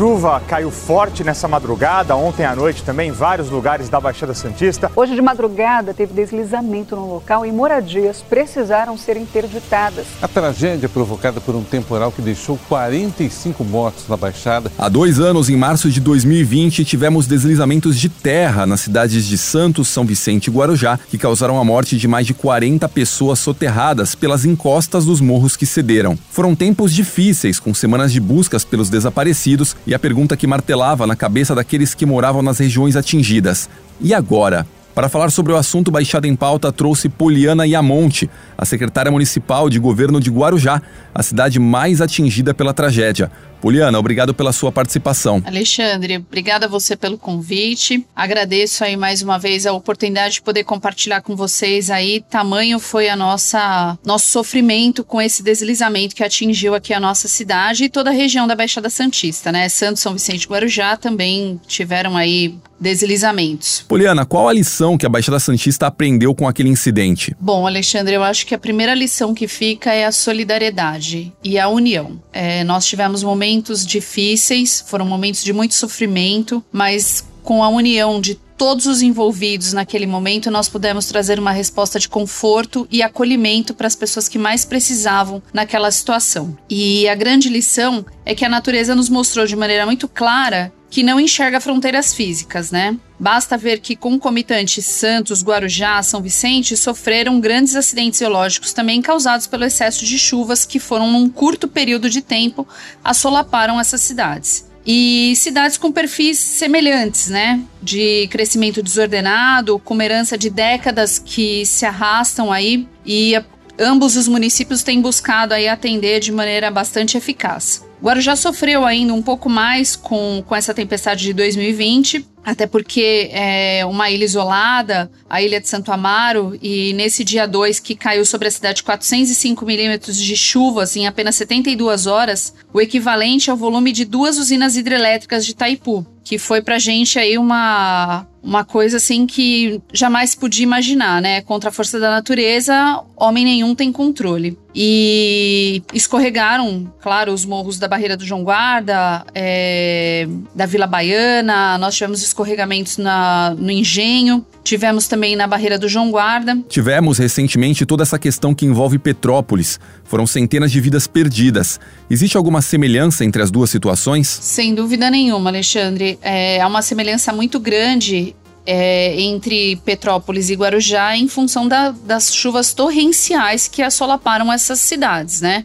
Chuva caiu forte nessa madrugada, ontem à noite também, em vários lugares da Baixada Santista. Hoje de madrugada teve deslizamento no local e moradias precisaram ser interditadas. A tragédia provocada por um temporal que deixou 45 mortos na Baixada. Há dois anos, em março de 2020, tivemos deslizamentos de terra nas cidades de Santos, São Vicente e Guarujá, que causaram a morte de mais de 40 pessoas soterradas pelas encostas dos morros que cederam. Foram tempos difíceis, com semanas de buscas pelos desaparecidos e a pergunta que martelava na cabeça daqueles que moravam nas regiões atingidas: e agora? Para falar sobre o assunto Baixada em Pauta, trouxe Poliana Iamonte, a secretária municipal de governo de Guarujá, a cidade mais atingida pela tragédia. Poliana, obrigado pela sua participação. Alexandre, obrigada a você pelo convite. Agradeço aí mais uma vez a oportunidade de poder compartilhar com vocês aí tamanho foi a nossa nosso sofrimento com esse deslizamento que atingiu aqui a nossa cidade e toda a região da Baixada Santista, né? Santos, São Vicente Guarujá também tiveram aí deslizamentos. Poliana, qual a lição que a Baixada Santista aprendeu com aquele incidente? Bom, Alexandre, eu acho que a primeira lição que fica é a solidariedade e a união. É, nós tivemos momentos difíceis, foram momentos de muito sofrimento, mas com a união de todos os envolvidos naquele momento, nós pudemos trazer uma resposta de conforto e acolhimento para as pessoas que mais precisavam naquela situação. E a grande lição é que a natureza nos mostrou de maneira muito clara que não enxerga fronteiras físicas, né? Basta ver que concomitantes Santos, Guarujá, São Vicente sofreram grandes acidentes geológicos também causados pelo excesso de chuvas que foram num curto período de tempo assolaparam essas cidades. E cidades com perfis semelhantes, né? De crescimento desordenado, com herança de décadas que se arrastam aí e ambos os municípios têm buscado aí atender de maneira bastante eficaz. Guarujá sofreu ainda um pouco mais com, com essa tempestade de 2020, até porque é uma ilha isolada, a ilha de Santo Amaro, e nesse dia 2 que caiu sobre a cidade 405 milímetros de chuvas em apenas 72 horas, o equivalente ao volume de duas usinas hidrelétricas de Itaipu, que foi pra gente aí uma, uma coisa assim que jamais podia imaginar, né? Contra a força da natureza, homem nenhum tem controle. E escorregaram, claro, os morros da Barreira do João Guarda, é, da Vila Baiana, nós tivemos escorregamentos na, no Engenho, tivemos também na Barreira do João Guarda. Tivemos recentemente toda essa questão que envolve Petrópolis. Foram centenas de vidas perdidas. Existe alguma semelhança entre as duas situações? Sem dúvida nenhuma, Alexandre. É, há uma semelhança muito grande é, entre Petrópolis e Guarujá em função da, das chuvas torrenciais que assolaparam essas cidades, né?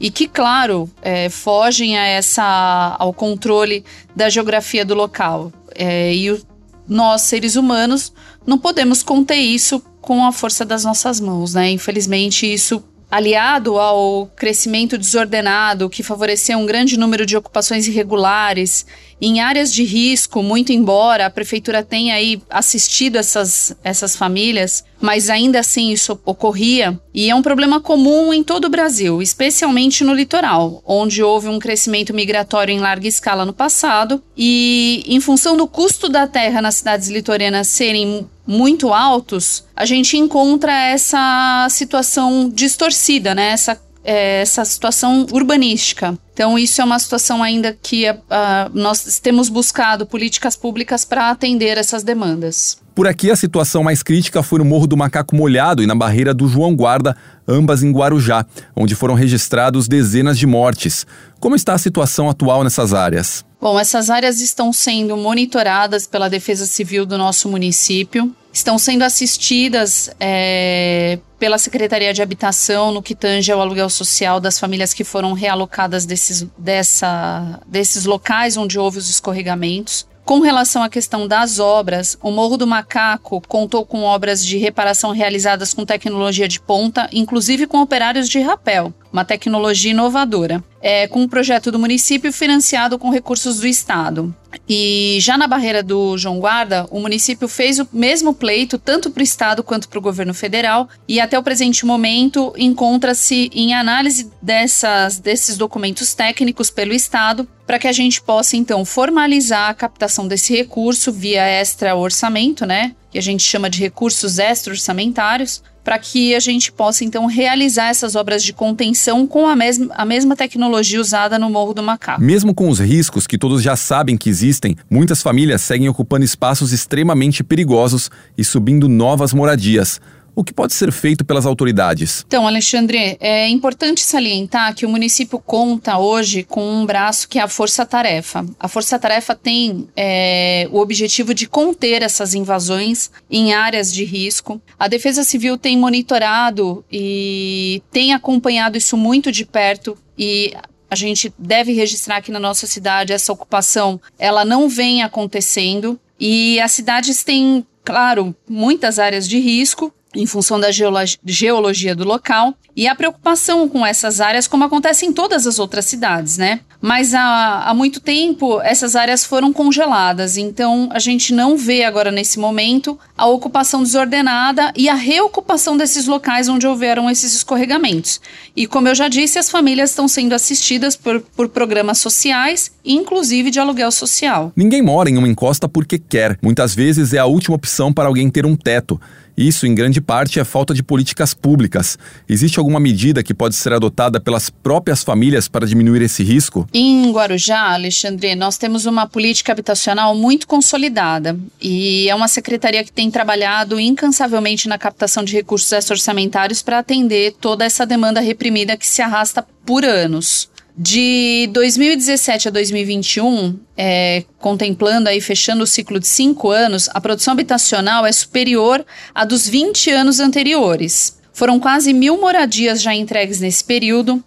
E que, claro, é, fogem a essa, ao controle da geografia do local. É, e o, nós, seres humanos, não podemos conter isso com a força das nossas mãos, né? Infelizmente, isso aliado ao crescimento desordenado que favoreceu um grande número de ocupações irregulares em áreas de risco, muito embora a prefeitura tenha aí assistido essas, essas famílias, mas ainda assim isso ocorria e é um problema comum em todo o Brasil, especialmente no litoral, onde houve um crescimento migratório em larga escala no passado e em função do custo da terra nas cidades litorâneas serem muito altos, a gente encontra essa situação distorcida, né? Essa, é, essa situação urbanística. Então, isso é uma situação ainda que uh, nós temos buscado políticas públicas para atender essas demandas. Por aqui, a situação mais crítica foi no Morro do Macaco Molhado e na barreira do João Guarda, ambas em Guarujá, onde foram registrados dezenas de mortes. Como está a situação atual nessas áreas? Bom, essas áreas estão sendo monitoradas pela Defesa Civil do nosso município, estão sendo assistidas é, pela Secretaria de Habitação no que tange ao aluguel social das famílias que foram realocadas desses, dessa, desses locais onde houve os escorregamentos. Com relação à questão das obras, o Morro do Macaco contou com obras de reparação realizadas com tecnologia de ponta, inclusive com operários de rapel. Uma tecnologia inovadora, é, com um projeto do município financiado com recursos do Estado. E já na barreira do João Guarda, o município fez o mesmo pleito, tanto para o Estado quanto para o governo federal, e até o presente momento encontra-se em análise dessas, desses documentos técnicos pelo Estado, para que a gente possa então formalizar a captação desse recurso via extra orçamento, né? Que a gente chama de recursos extra-orçamentários, para que a gente possa então realizar essas obras de contenção com a mesma, a mesma tecnologia usada no Morro do Macaco. Mesmo com os riscos que todos já sabem que existem, muitas famílias seguem ocupando espaços extremamente perigosos e subindo novas moradias. O que pode ser feito pelas autoridades? Então, Alexandre, é importante salientar que o município conta hoje com um braço que é a Força Tarefa. A Força Tarefa tem é, o objetivo de conter essas invasões em áreas de risco. A Defesa Civil tem monitorado e tem acompanhado isso muito de perto e a gente deve registrar aqui na nossa cidade essa ocupação, ela não vem acontecendo e as cidades têm, claro, muitas áreas de risco, em função da geologia do local e a preocupação com essas áreas, como acontece em todas as outras cidades, né? Mas há, há muito tempo essas áreas foram congeladas, então a gente não vê agora nesse momento a ocupação desordenada e a reocupação desses locais onde houveram esses escorregamentos. E como eu já disse, as famílias estão sendo assistidas por, por programas sociais, inclusive de aluguel social. Ninguém mora em uma encosta porque quer. Muitas vezes é a última opção para alguém ter um teto. Isso, em grande parte, é falta de políticas públicas. Existe alguma medida que pode ser adotada pelas próprias famílias para diminuir esse risco? Em Guarujá, Alexandre, nós temos uma política habitacional muito consolidada e é uma secretaria que tem trabalhado incansavelmente na captação de recursos extra-orçamentários para atender toda essa demanda reprimida que se arrasta por anos. De 2017 a 2021, é, contemplando aí, fechando o ciclo de cinco anos, a produção habitacional é superior à dos 20 anos anteriores. Foram quase mil moradias já entregues nesse período,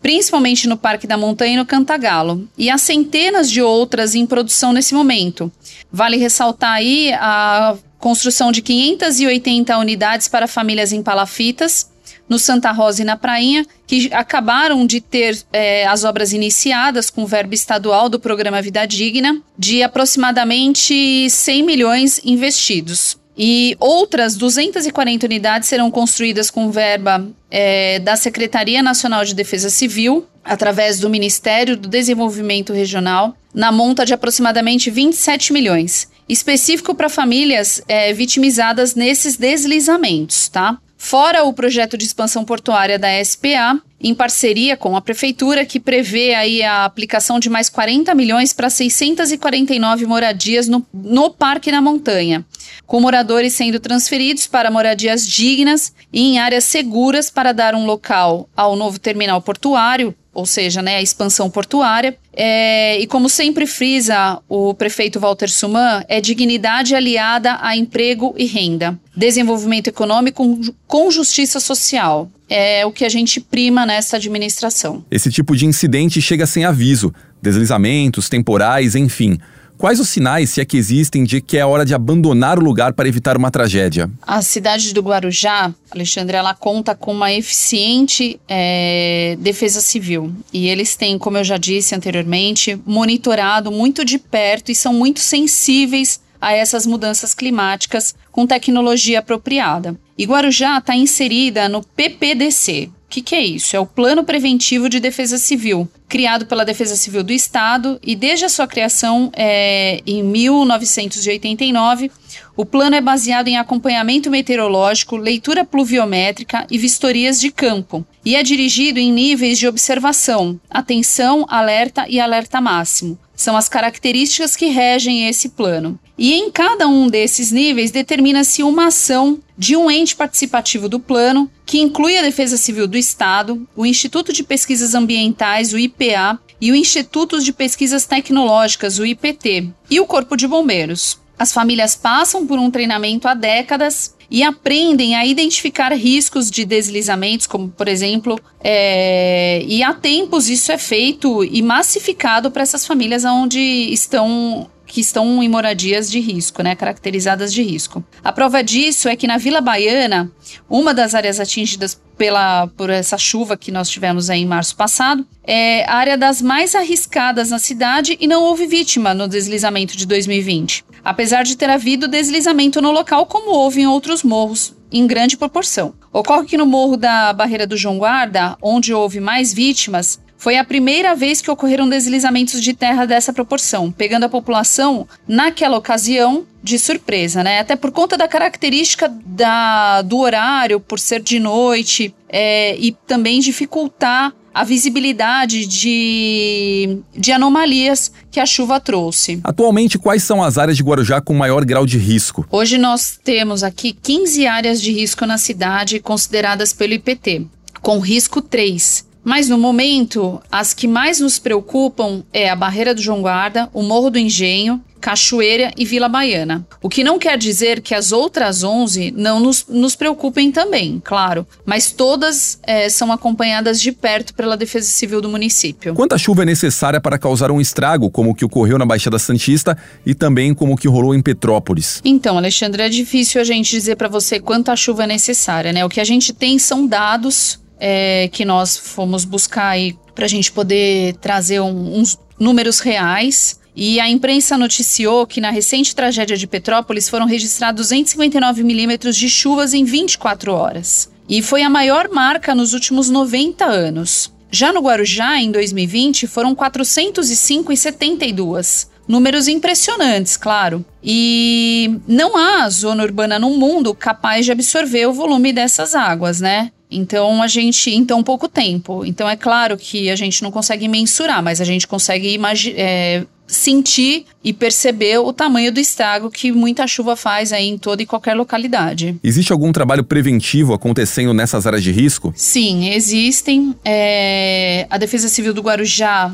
principalmente no Parque da Montanha e no Cantagalo, e há centenas de outras em produção nesse momento. Vale ressaltar aí a construção de 580 unidades para famílias em palafitas, no Santa Rosa e na Prainha, que acabaram de ter é, as obras iniciadas com verba estadual do programa Vida Digna, de aproximadamente 100 milhões investidos. E outras 240 unidades serão construídas com verba é, da Secretaria Nacional de Defesa Civil, através do Ministério do Desenvolvimento Regional, na monta de aproximadamente 27 milhões, específico para famílias é, vitimizadas nesses deslizamentos, tá? Fora o projeto de expansão portuária da SPA, em parceria com a prefeitura, que prevê aí a aplicação de mais 40 milhões para 649 moradias no, no Parque na Montanha, com moradores sendo transferidos para moradias dignas e em áreas seguras para dar um local ao novo terminal portuário, ou seja, né, a expansão portuária. É, e como sempre frisa o prefeito Walter Suman, é dignidade aliada a emprego e renda, desenvolvimento econômico com justiça social. É o que a gente prima nessa administração. Esse tipo de incidente chega sem aviso, deslizamentos, temporais, enfim. Quais os sinais, se é que existem, de que é hora de abandonar o lugar para evitar uma tragédia? A cidade do Guarujá, Alexandre, ela conta com uma eficiente é, defesa civil. E eles têm, como eu já disse anteriormente, monitorado muito de perto e são muito sensíveis a essas mudanças climáticas com tecnologia apropriada. E Guarujá está inserida no PPDC, que, que, é isso? É o Plano Preventivo de Defesa Civil, criado pela Defesa Civil do Estado e desde a sua criação é, em 1989. O plano é baseado em acompanhamento meteorológico, leitura pluviométrica e vistorias de campo, e é dirigido em níveis de observação, atenção, alerta e alerta máximo. São as características que regem esse plano. E em cada um desses níveis determina-se uma ação de um ente participativo do plano, que inclui a Defesa Civil do Estado, o Instituto de Pesquisas Ambientais, o IPA, e o Instituto de Pesquisas Tecnológicas, o IPT, e o Corpo de Bombeiros. As famílias passam por um treinamento há décadas e aprendem a identificar riscos de deslizamentos, como por exemplo, é, e há tempos isso é feito e massificado para essas famílias onde estão que estão em moradias de risco, né, caracterizadas de risco. A prova disso é que na Vila Baiana, uma das áreas atingidas pela, por essa chuva que nós tivemos em março passado, é a área das mais arriscadas na cidade e não houve vítima no deslizamento de 2020. Apesar de ter havido deslizamento no local, como houve em outros morros, em grande proporção. Ocorre que no morro da Barreira do João Guarda, onde houve mais vítimas, foi a primeira vez que ocorreram deslizamentos de terra dessa proporção, pegando a população, naquela ocasião, de surpresa, né? Até por conta da característica da, do horário, por ser de noite, é, e também dificultar a visibilidade de, de anomalias que a chuva trouxe. Atualmente, quais são as áreas de Guarujá com maior grau de risco? Hoje nós temos aqui 15 áreas de risco na cidade consideradas pelo IPT, com risco 3 mas no momento, as que mais nos preocupam é a Barreira do João Guarda, o Morro do Engenho, Cachoeira e Vila Baiana. O que não quer dizer que as outras 11 não nos, nos preocupem também, claro, mas todas é, são acompanhadas de perto pela Defesa Civil do município. Quanta chuva é necessária para causar um estrago, como o que ocorreu na Baixada Santista e também como o que rolou em Petrópolis? Então, Alexandre, é difícil a gente dizer para você quanta chuva é necessária, né? O que a gente tem são dados é, que nós fomos buscar aí para a gente poder trazer um, uns números reais. E a imprensa noticiou que na recente tragédia de Petrópolis foram registrados 259 milímetros de chuvas em 24 horas. E foi a maior marca nos últimos 90 anos. Já no Guarujá, em 2020, foram 405,72. Números impressionantes, claro. E não há zona urbana no mundo capaz de absorver o volume dessas águas, né? Então a gente, em tão pouco tempo. Então é claro que a gente não consegue mensurar, mas a gente consegue é, sentir e perceber o tamanho do estrago que muita chuva faz aí em toda e qualquer localidade. Existe algum trabalho preventivo acontecendo nessas áreas de risco? Sim, existem. É, a Defesa Civil do Guarujá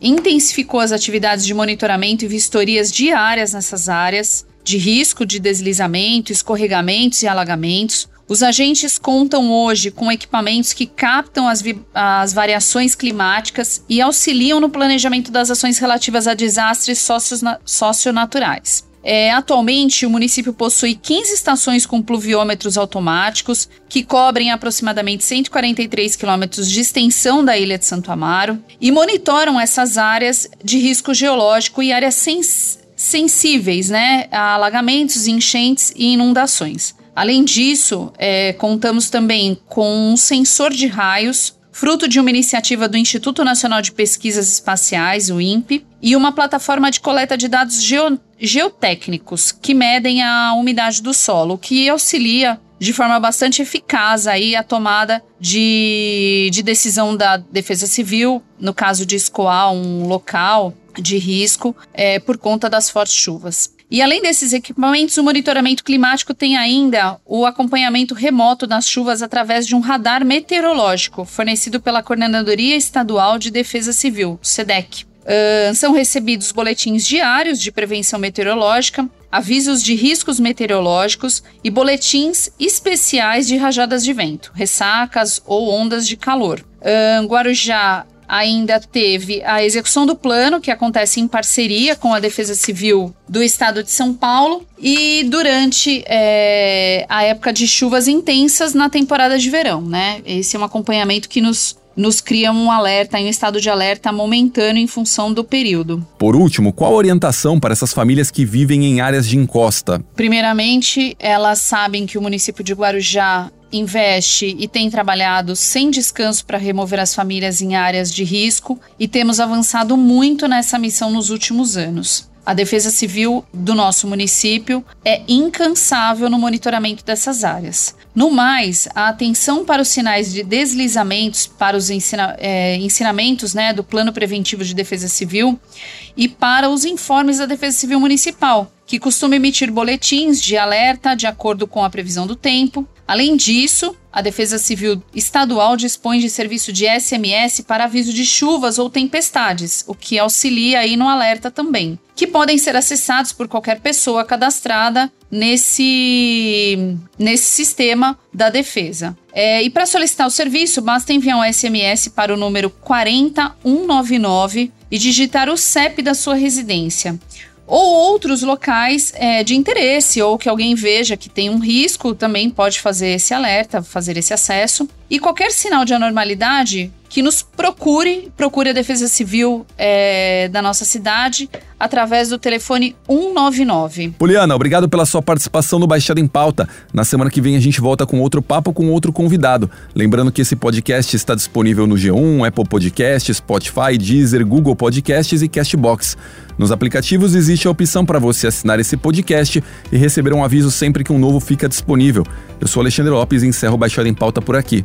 intensificou as atividades de monitoramento e vistorias diárias nessas áreas de risco de deslizamento, escorregamentos e alagamentos. Os agentes contam hoje com equipamentos que captam as, as variações climáticas e auxiliam no planejamento das ações relativas a desastres socionaturais. É, atualmente, o município possui 15 estações com pluviômetros automáticos que cobrem aproximadamente 143 quilômetros de extensão da ilha de Santo Amaro e monitoram essas áreas de risco geológico e áreas sens sensíveis né, a alagamentos, enchentes e inundações. Além disso, é, contamos também com um sensor de raios, fruto de uma iniciativa do Instituto Nacional de Pesquisas Espaciais, o INPE, e uma plataforma de coleta de dados geo geotécnicos que medem a umidade do solo, que auxilia de forma bastante eficaz aí a tomada de, de decisão da Defesa Civil, no caso de escoar um local de risco é, por conta das fortes chuvas. E além desses equipamentos, o monitoramento climático tem ainda o acompanhamento remoto das chuvas através de um radar meteorológico fornecido pela Coordenadoria Estadual de Defesa Civil, SEDEC. Uh, são recebidos boletins diários de prevenção meteorológica, avisos de riscos meteorológicos e boletins especiais de rajadas de vento, ressacas ou ondas de calor. Uh, Guarujá ainda teve a execução do plano, que acontece em parceria com a Defesa Civil do Estado de São Paulo, e durante é, a época de chuvas intensas na temporada de verão, né? Esse é um acompanhamento que nos nos cria um alerta, um estado de alerta momentâneo em função do período. Por último, qual a orientação para essas famílias que vivem em áreas de encosta? Primeiramente, elas sabem que o município de Guarujá investe e tem trabalhado sem descanso para remover as famílias em áreas de risco e temos avançado muito nessa missão nos últimos anos. A Defesa Civil do nosso município é incansável no monitoramento dessas áreas. No mais, a atenção para os sinais de deslizamentos, para os ensina é, ensinamentos né, do Plano Preventivo de Defesa Civil e para os informes da Defesa Civil Municipal, que costuma emitir boletins de alerta de acordo com a previsão do tempo, Além disso, a Defesa Civil Estadual dispõe de serviço de SMS para aviso de chuvas ou tempestades, o que auxilia aí no alerta também, que podem ser acessados por qualquer pessoa cadastrada nesse, nesse sistema da defesa. É, e para solicitar o serviço, basta enviar um SMS para o número 40199 e digitar o CEP da sua residência. Ou outros locais é, de interesse, ou que alguém veja que tem um risco, também pode fazer esse alerta, fazer esse acesso. E qualquer sinal de anormalidade que nos procure, procure a Defesa Civil é, da nossa cidade através do telefone 199. Poliana, obrigado pela sua participação no Baixada em Pauta. Na semana que vem a gente volta com outro papo com outro convidado. Lembrando que esse podcast está disponível no G1, Apple Podcasts, Spotify, Deezer, Google Podcasts e Castbox. Nos aplicativos existe a opção para você assinar esse podcast e receber um aviso sempre que um novo fica disponível. Eu sou Alexandre Lopes e encerro o Baixada em Pauta por aqui.